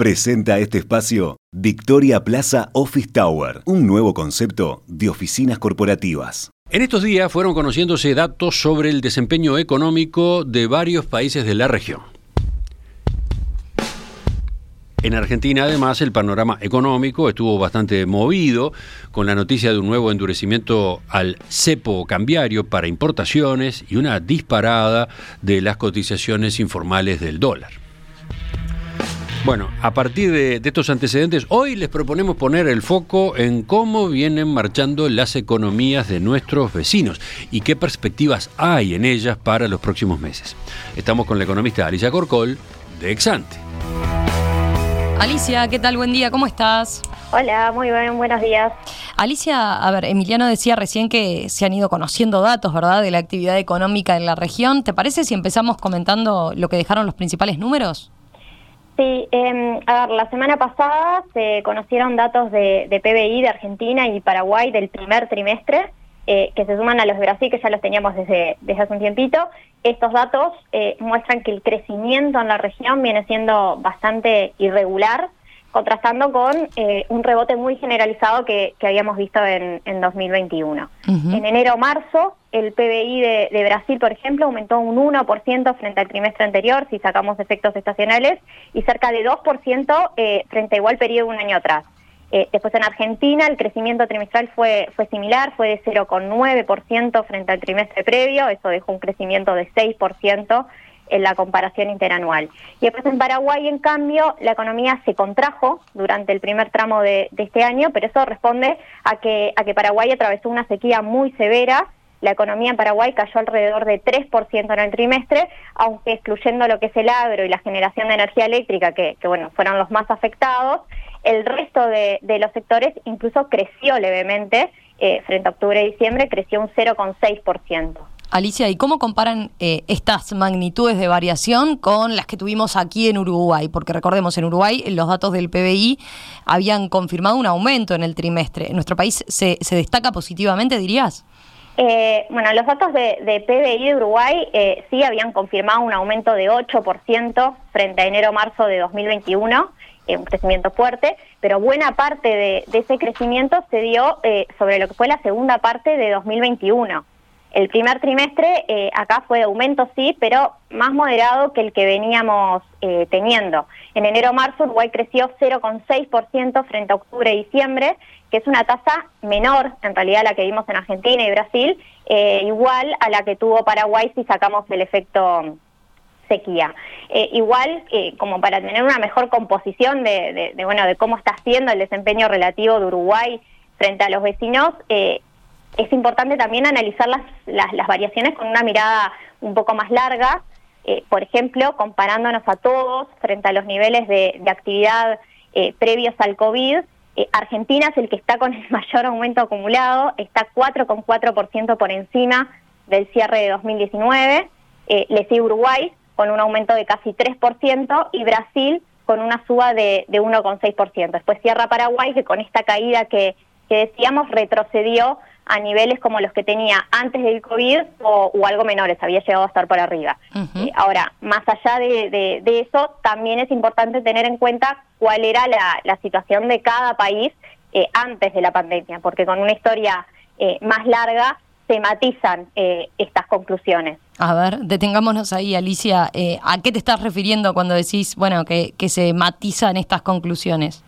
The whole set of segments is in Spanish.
Presenta este espacio Victoria Plaza Office Tower, un nuevo concepto de oficinas corporativas. En estos días fueron conociéndose datos sobre el desempeño económico de varios países de la región. En Argentina, además, el panorama económico estuvo bastante movido con la noticia de un nuevo endurecimiento al cepo cambiario para importaciones y una disparada de las cotizaciones informales del dólar. Bueno, a partir de, estos antecedentes, hoy les proponemos poner el foco en cómo vienen marchando las economías de nuestros vecinos y qué perspectivas hay en ellas para los próximos meses. Estamos con la economista Alicia Corcol de Exante. Alicia, ¿qué tal? Buen día, ¿cómo estás? Hola, muy bien, buenos días. Alicia, a ver, Emiliano decía recién que se han ido conociendo datos, ¿verdad?, de la actividad económica en la región. ¿Te parece si empezamos comentando lo que dejaron los principales números? Sí, eh, a ver, la semana pasada se conocieron datos de, PBI de Argentina y Paraguay del primer trimestre, eh, que se suman a los de Brasil, que ya los teníamos desde, desde hace un tiempito. Estos datos eh, muestran que el crecimiento en la región viene siendo bastante irregular, contrastando con eh, un rebote muy generalizado que, habíamos visto en, 2021. En enero-marzo, el PBI de, Brasil, por ejemplo, aumentó un 1% frente al trimestre anterior, si sacamos efectos estacionales, y cerca de 2% eh, frente a igual periodo un año atrás. Eh, después en Argentina el crecimiento trimestral fue, fue similar, fue de 0,9% frente al trimestre previo, eso dejó un crecimiento de 6% en la comparación interanual. Y después en Paraguay, en cambio, la economía se contrajo durante el primer tramo de, este año, pero eso responde a que, a que Paraguay atravesó una sequía muy severa. La economía en Paraguay cayó alrededor de 3% en el trimestre, aunque excluyendo lo que es el agro y la generación de energía eléctrica, que, bueno, fueron los más afectados, el resto de, los sectores incluso creció levemente, eh, frente a octubre y diciembre, creció un 0,6%. Alicia, ¿y cómo comparan eh, estas magnitudes de variación con las que tuvimos aquí en Uruguay? Porque recordemos, en Uruguay los datos del PBI habían confirmado un aumento en el trimestre. ¿En nuestro país se, destaca positivamente, dirías? Eh, bueno, los datos de, PBI de Uruguay eh, sí habían confirmado un aumento de 8% frente a enero-marzo de 2021, un crecimiento fuerte, pero buena parte de, de ese crecimiento se dio sobre lo que fue la segunda parte de 2021. El primer trimestre eh, acá fue de aumento, sí, pero más moderado que el que veníamos eh, teniendo. En enero-marzo Uruguay creció 0,6% frente a octubre y diciembre, que es una tasa menor en realidad a la que vimos en Argentina y Brasil, eh, igual a la que tuvo Paraguay si sacamos el efecto sequía. igual, como para tener una mejor composición de, bueno, de cómo está siendo el desempeño relativo de Uruguay frente a los vecinos, es importante también analizar las, las, variaciones con una mirada un poco más larga, eh, por ejemplo, comparándonos a todos frente a los niveles de, actividad eh, previos al COVID. Eh, Argentina es el que está con el mayor aumento acumulado, está 4,4% por encima del cierre de 2019. le sigue Uruguay con un aumento de casi 3% y Brasil con una suba de, de 1,6%. Después cierra Paraguay, que con esta caída que, que decíamos retrocedió a niveles como los que tenía antes del COVID o, algo menores, había llegado a estar por arriba. Eh, ahora, más allá de, eso, también es importante tener en cuenta cuál era la, situación de cada país eh, antes de la pandemia, porque con una historia eh, más larga se matizan estas conclusiones. A ver, detengámonos ahí, Alicia. ¿A qué te estás refiriendo cuando decís, bueno, que, que se matizan estas conclusiones?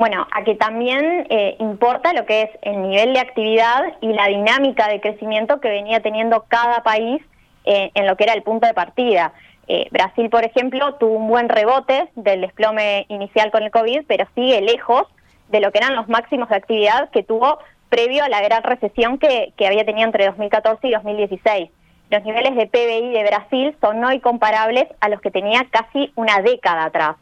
Bueno, a que también eh, importa lo que es el nivel de actividad y la dinámica de crecimiento que venía teniendo cada país eh, en lo que era el punto de partida. Eh, Brasil, por ejemplo, tuvo un buen rebote del desplome inicial con el COVID, pero sigue lejos de lo que eran los máximos de actividad que tuvo previo a la gran recesión que, que había tenido entre 2014 y 2016. Los niveles de PBI de Brasil son hoy comparables a los que tenía casi una década atrás.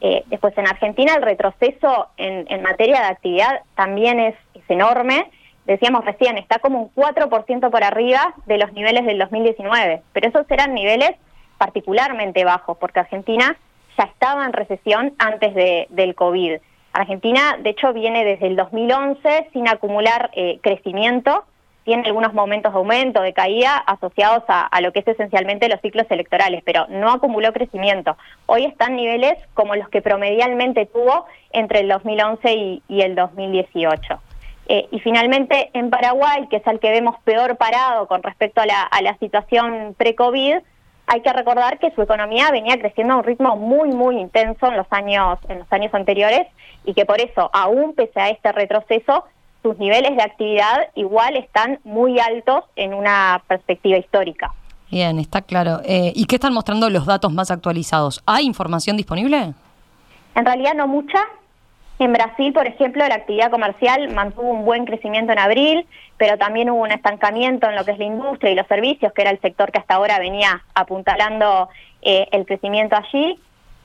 Eh, después en Argentina el retroceso en, materia de actividad también es, enorme. Decíamos recién, está como un 4% por arriba de los niveles del 2019, pero esos eran niveles particularmente bajos, porque Argentina ya estaba en recesión antes de, del COVID. Argentina, de hecho, viene desde el 2011 sin acumular eh, crecimiento tiene algunos momentos de aumento, de caída, asociados a, lo que es esencialmente los ciclos electorales, pero no acumuló crecimiento. Hoy están niveles como los que promedialmente tuvo entre el 2011 y, el 2018. Eh, y finalmente en Paraguay, que es el que vemos peor parado con respecto a la, a la situación pre-COVID, hay que recordar que su economía venía creciendo a un ritmo muy, muy intenso en los años, en los años anteriores y que por eso, aún pese a este retroceso, sus niveles de actividad igual están muy altos en una perspectiva histórica. Bien, está claro. Eh, ¿Y qué están mostrando los datos más actualizados? ¿Hay información disponible? En realidad no mucha, en Brasil, por ejemplo, la actividad comercial mantuvo un buen crecimiento en abril, pero también hubo un estancamiento en lo que es la industria y los servicios, que era el sector que hasta ahora venía apuntalando eh, el crecimiento allí.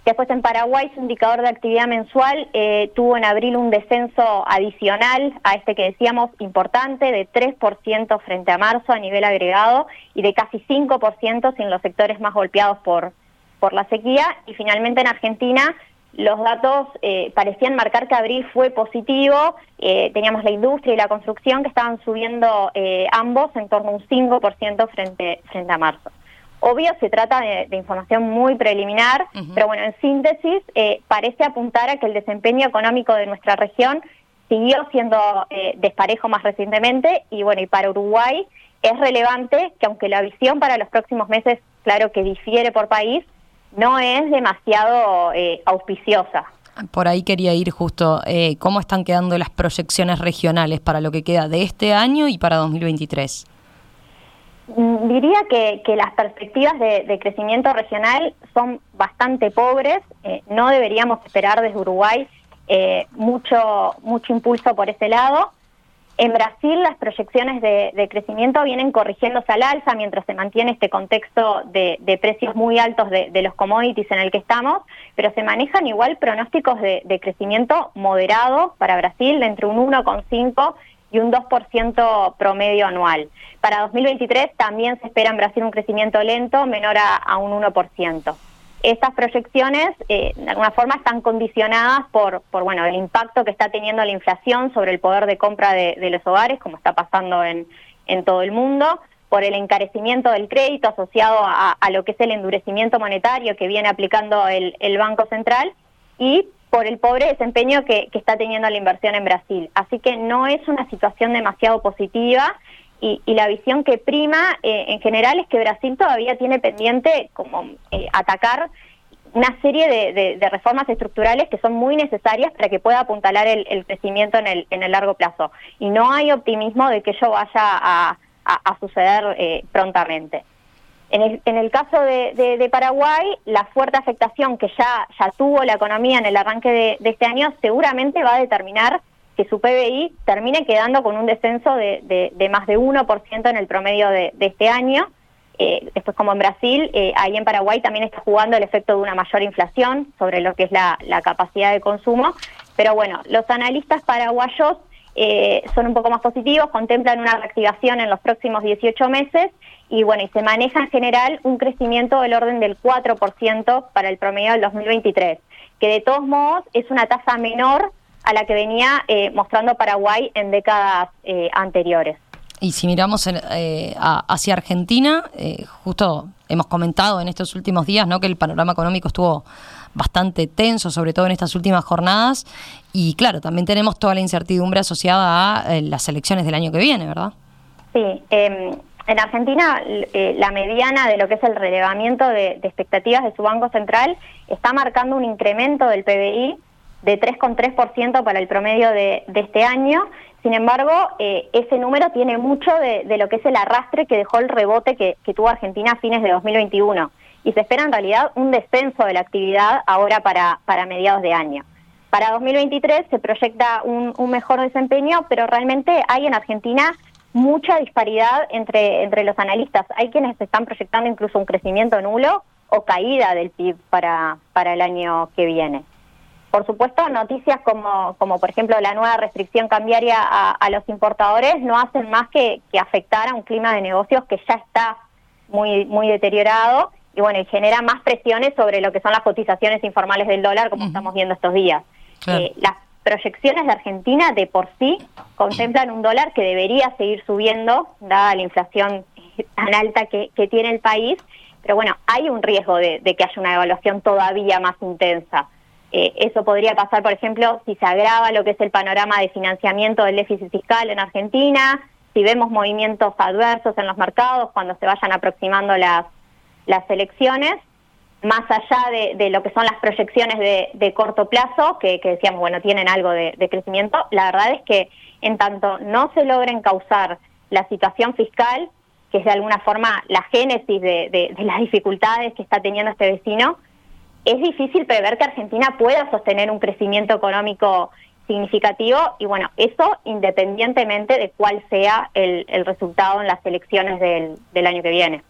Después en Paraguay su indicador de actividad mensual eh, tuvo en abril un descenso adicional a este que decíamos importante de 3% frente a marzo a nivel agregado y de casi 5% en los sectores más golpeados por, por la sequía. Y finalmente en Argentina los datos eh, parecían marcar que abril fue positivo, eh, teníamos la industria y la construcción que estaban subiendo eh, ambos en torno a un 5% frente, frente a marzo. Obvio, se trata de, información muy preliminar, pero bueno, en síntesis, parece apuntar a que el desempeño económico de nuestra región siguió siendo desparejo más recientemente y bueno, y para Uruguay es relevante que aunque la visión para los próximos meses, claro que difiere por país, no es demasiado eh, auspiciosa. Por ahí quería ir justo, eh, ¿cómo están quedando las proyecciones regionales para lo que queda de este año y para 2023? Diría que, las perspectivas de, crecimiento regional son bastante pobres. Eh, no deberíamos esperar desde Uruguay mucho, mucho impulso por ese lado. En Brasil las proyecciones de, crecimiento vienen corrigiéndose al alza mientras se mantiene este contexto de, precios muy altos de, los commodities en el que estamos, pero se manejan igual pronósticos de, crecimiento moderado para Brasil de entre un 1,5 y un 2% promedio anual. Para 2023 también se espera en Brasil un crecimiento lento menor a, a un 1% estas proyecciones eh, de alguna forma están condicionadas por, por bueno el impacto que está teniendo la inflación sobre el poder de compra de, los hogares, como está pasando en, en, todo el mundo, por el encarecimiento del crédito asociado a, lo que es el endurecimiento monetario que viene aplicando el, el Banco Central y por el pobre desempeño que, está teniendo la inversión en Brasil. Así que no es una situación demasiado positiva y, la visión que prima eh, en general es que Brasil todavía tiene pendiente como eh, atacar una serie de, reformas estructurales que son muy necesarias para que pueda apuntalar el, crecimiento en el, en el largo plazo. Y no hay optimismo de que ello vaya a, suceder eh, prontamente. En el, en el caso de, Paraguay, la fuerte afectación que ya, ya tuvo la economía en el arranque de este año seguramente va a determinar que su PBI termine quedando con un descenso de, de, más de 1% en el promedio de, este año. Eh, después, como en Brasil, eh, ahí en Paraguay también está jugando el efecto de una mayor inflación sobre lo que es la, capacidad de consumo. Pero bueno, los analistas paraguayos eh, son un poco más positivos, contemplan una reactivación en los próximos 18 meses y bueno, y se maneja en general un crecimiento del orden del 4% para el promedio del 2023, que de todos modos es una tasa menor a la que venía eh, mostrando Paraguay en décadas eh, anteriores. Y si miramos eh, hacia Argentina, justo hemos comentado en estos últimos días ¿no? que el panorama económico estuvo bastante tenso, sobre todo en estas últimas jornadas, y claro, también tenemos toda la incertidumbre asociada a las elecciones del año que viene, ¿verdad? Sí, em, en Argentina la mediana de lo que es el relevamiento de, de expectativas de su Banco Central está marcando un incremento del PBI de 3,3% para el promedio de, este año. Sin embargo, eh, ese número tiene mucho de, lo que es el arrastre que dejó el rebote que, tuvo Argentina a fines de 2021. Y se espera en realidad un descenso de la actividad ahora para, para mediados de año. Para 2023 se proyecta un, mejor desempeño, pero realmente hay en Argentina mucha disparidad entre, entre los analistas. Hay quienes están proyectando incluso un crecimiento nulo o caída del PIB para, para el año que viene. Por supuesto, noticias como, como por ejemplo la nueva restricción cambiaria a, los importadores no hacen más que, afectar a un clima de negocios que ya está muy, muy deteriorado y bueno, y genera más presiones sobre lo que son las cotizaciones informales del dólar, como estamos viendo estos días. Eh, las, proyecciones de Argentina de por sí contemplan un dólar que debería seguir subiendo, dada la inflación tan alta que, tiene el país, pero bueno, hay un riesgo de, que haya una evaluación todavía más intensa. Eh, eso podría pasar, por ejemplo, si se agrava lo que es el panorama de financiamiento del déficit fiscal en Argentina, si vemos movimientos adversos en los mercados cuando se vayan aproximando las, las elecciones, más allá de, lo que son las proyecciones de, corto plazo, que, decíamos, bueno, tienen algo de, crecimiento, la verdad es que en tanto no se logren causar la situación fiscal, que es de alguna forma la génesis de, las dificultades que está teniendo este vecino, es difícil prever que Argentina pueda sostener un crecimiento económico significativo y bueno, eso independientemente de cuál sea el, resultado en las elecciones del año que viene.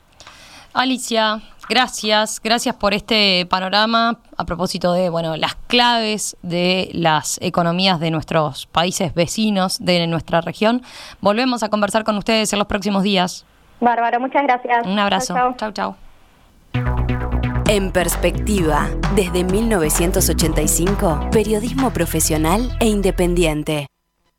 Alicia, gracias, gracias por este panorama a propósito de bueno las claves de las economías de nuestros países vecinos de nuestra región. Volvemos a conversar con ustedes en los próximos días. Bárbaro, muchas gracias. Un abrazo. Chau, chau. En perspectiva, desde 1985, periodismo profesional e independiente.